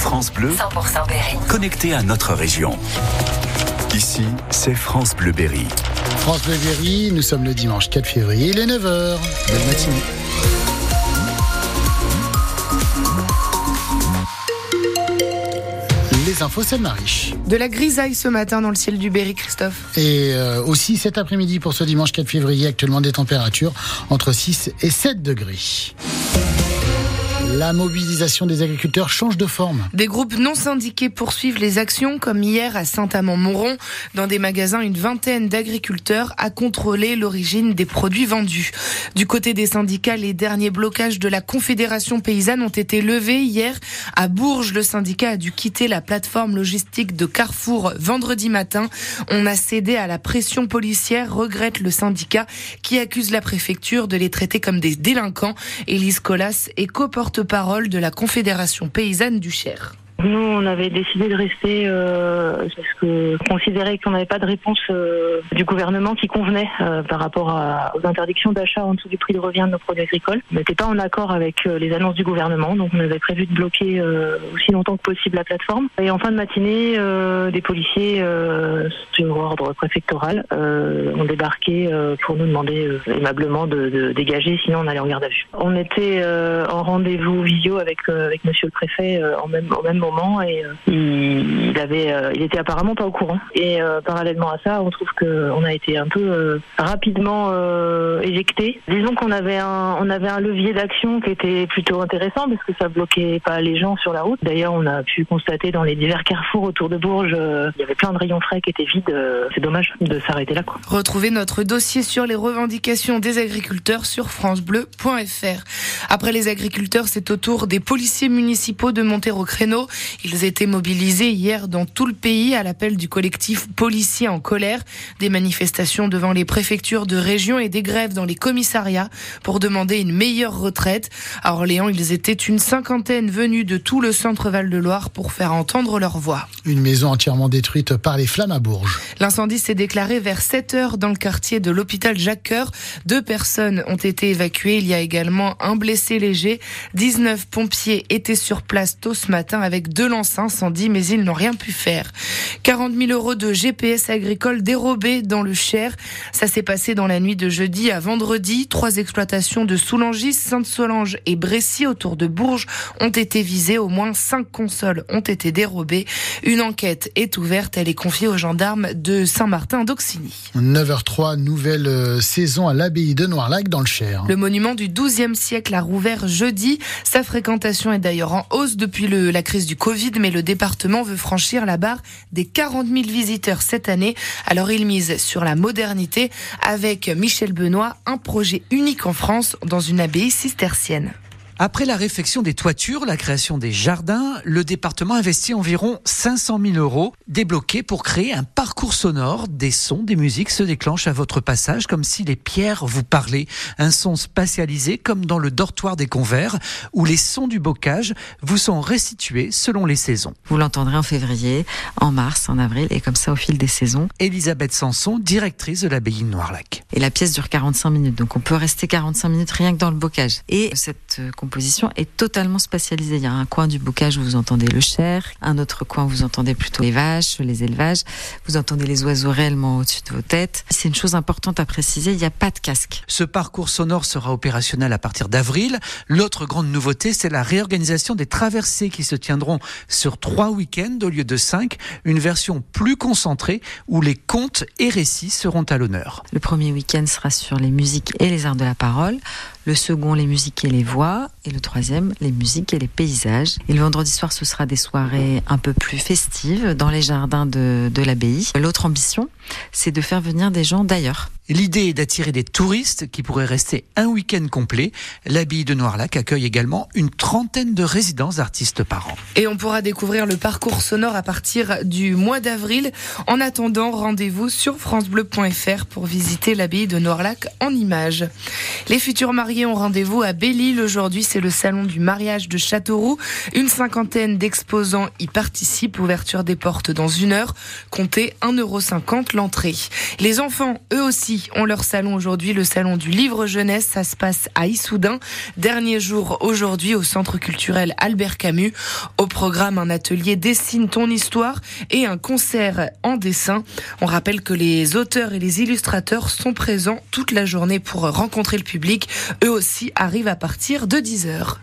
France Bleu, 100% Berry. connecté à notre région. Ici, c'est France Bleu Berry. France Bleu Berry, nous sommes le dimanche 4 février, il est 9h. Belle matinée. Les infos, c'est Mariche. De la grisaille ce matin dans le ciel du Berry, Christophe. Et euh, aussi cet après-midi pour ce dimanche 4 février, actuellement des températures entre 6 et 7 degrés. La mobilisation des agriculteurs change de forme. Des groupes non syndiqués poursuivent les actions, comme hier à Saint-Amand-Montrond. Dans des magasins, une vingtaine d'agriculteurs a contrôlé l'origine des produits vendus. Du côté des syndicats, les derniers blocages de la Confédération paysanne ont été levés hier. À Bourges, le syndicat a dû quitter la plateforme logistique de Carrefour vendredi matin. On a cédé à la pression policière, regrette le syndicat, qui accuse la préfecture de les traiter comme des délinquants. Parole de la Confédération paysanne du Cher. Nous, on avait décidé de rester euh, parce que on considérait qu'on n'avait pas de réponse euh, du gouvernement qui convenait euh, par rapport à, aux interdictions d'achat en dessous du prix de revient de nos produits agricoles. On n'était pas en accord avec euh, les annonces du gouvernement, donc on avait prévu de bloquer euh, aussi longtemps que possible la plateforme. Et en fin de matinée, euh, des policiers sur ordre préfectoral ont débarqué pour nous demander aimablement de, de dégager, sinon on allait en garde à vue. On était en rendez-vous visio avec avec Monsieur le Préfet en même au même moment et euh, il, avait euh, il était apparemment pas au courant. Et euh, parallèlement à ça, on trouve que on a été un peu rapidement éjecté. Disons qu'on avait un on avait un levier d'action qui était plutôt intéressant parce que ça bloquait pas les gens sur la route. D'ailleurs, on a pu constater dans les divers carrefours autour de Bourges, il y avait plein de rayons frais qui étaient vides. C'est dommage de s'arrêter là quoi. Retrouvez notre dossier sur les revendications des agriculteurs sur francebleu.fr. Après les agriculteurs, c'est au tour des policiers municipaux de monter au créneau. Ils étaient mobilisés hier dans tout le pays à l'appel du collectif Policiers en colère. Des manifestations devant les préfectures de région et des grèves dans les commissariats pour demander une meilleure retraite. À Orléans, ils étaient une cinquantaine venus de tout le centre Val-de-Loire pour faire entendre leur voix. Une maison entièrement détruite par les flammes à Bourges. L'incendie s'est déclaré vers 7 heures dans le quartier de l'hôpital Jacques-Cœur. Deux personnes ont été évacuées. Il y a également un blessé léger. 19 pompiers étaient sur place tôt ce matin avec lances incendie, mais ils n'ont rien pu faire. 40 000 euros de GPS agricole dérobés dans le Cher. Ça s'est passé dans la nuit de jeudi à vendredi. Trois exploitations de Soulangis, Sainte-Solange et Brécy autour de Bourges ont été visées. Au moins cinq consoles ont été dérobées. Une enquête est ouverte. Elle est confiée aux gendarmes de Saint-Martin d'Auxigny. 9h03, nouvelle euh, saison à l'abbaye de Noirlac dans le Cher. Le monument du XIIe siècle a rouvert jeudi. Sa fréquentation est d'ailleurs en hausse depuis le, la crise du Covid, mais le département veut franchir la barre des 40 000 visiteurs cette année. Alors il mise sur la modernité avec Michel Benoît, un projet unique en France dans une abbaye cistercienne. Après la réfection des toitures, la création des jardins, le département investit environ 500 000 euros débloqués pour créer un parcours sonore. Des sons, des musiques se déclenchent à votre passage comme si les pierres vous parlaient. Un son spatialisé comme dans le dortoir des convers où les sons du bocage vous sont restitués selon les saisons. Vous l'entendrez en février, en mars, en avril et comme ça au fil des saisons. Elisabeth Sanson, directrice de l'abbaye de Noirlac. Et la pièce dure 45 minutes, donc on peut rester 45 minutes rien que dans le bocage. Et cette euh, composition est totalement spatialisée. Il y a un coin du bocage où vous entendez le cher, un autre coin où vous entendez plutôt les vaches, les élevages, vous entendez les oiseaux réellement au-dessus de vos têtes. C'est une chose importante à préciser, il n'y a pas de casque. Ce parcours sonore sera opérationnel à partir d'avril. L'autre grande nouveauté, c'est la réorganisation des traversées qui se tiendront sur trois week-ends au lieu de cinq. Une version plus concentrée où les contes et récits seront à l'honneur. Le premier week-end sera sur les musiques et les arts de la parole. Le second, les musiques et les voix. Et le troisième, les musiques et les paysages. Et le vendredi soir, ce sera des soirées un peu plus festives dans les jardins de, l'abbaye. L'autre ambition, c'est de faire venir des gens d'ailleurs. L'idée est d'attirer des touristes qui pourraient rester un week-end complet. L'abbaye de Noirlac accueille également une trentaine de résidences artistes par an. Et on pourra découvrir le parcours sonore à partir du mois d'avril. En attendant, rendez-vous sur francebleu.fr pour visiter l'abbaye de Noirlac en images. Les futurs mariés ont rendez-vous à Belle-Île. Aujourd'hui, c'est le salon du mariage de Châteauroux. Une cinquantaine d'exposants y participent. Ouverture des portes dans une heure. Comptez 1,50€ l'entrée. Les enfants, eux aussi, ont leur salon aujourd'hui, le salon du livre jeunesse. Ça se passe à Issoudun. Dernier jour aujourd'hui au centre culturel Albert Camus. Au programme, un atelier Dessine ton histoire et un concert en dessin. On rappelle que les auteurs et les illustrateurs sont présents toute la journée pour rencontrer le public. Eux aussi arrivent à partir de 10h.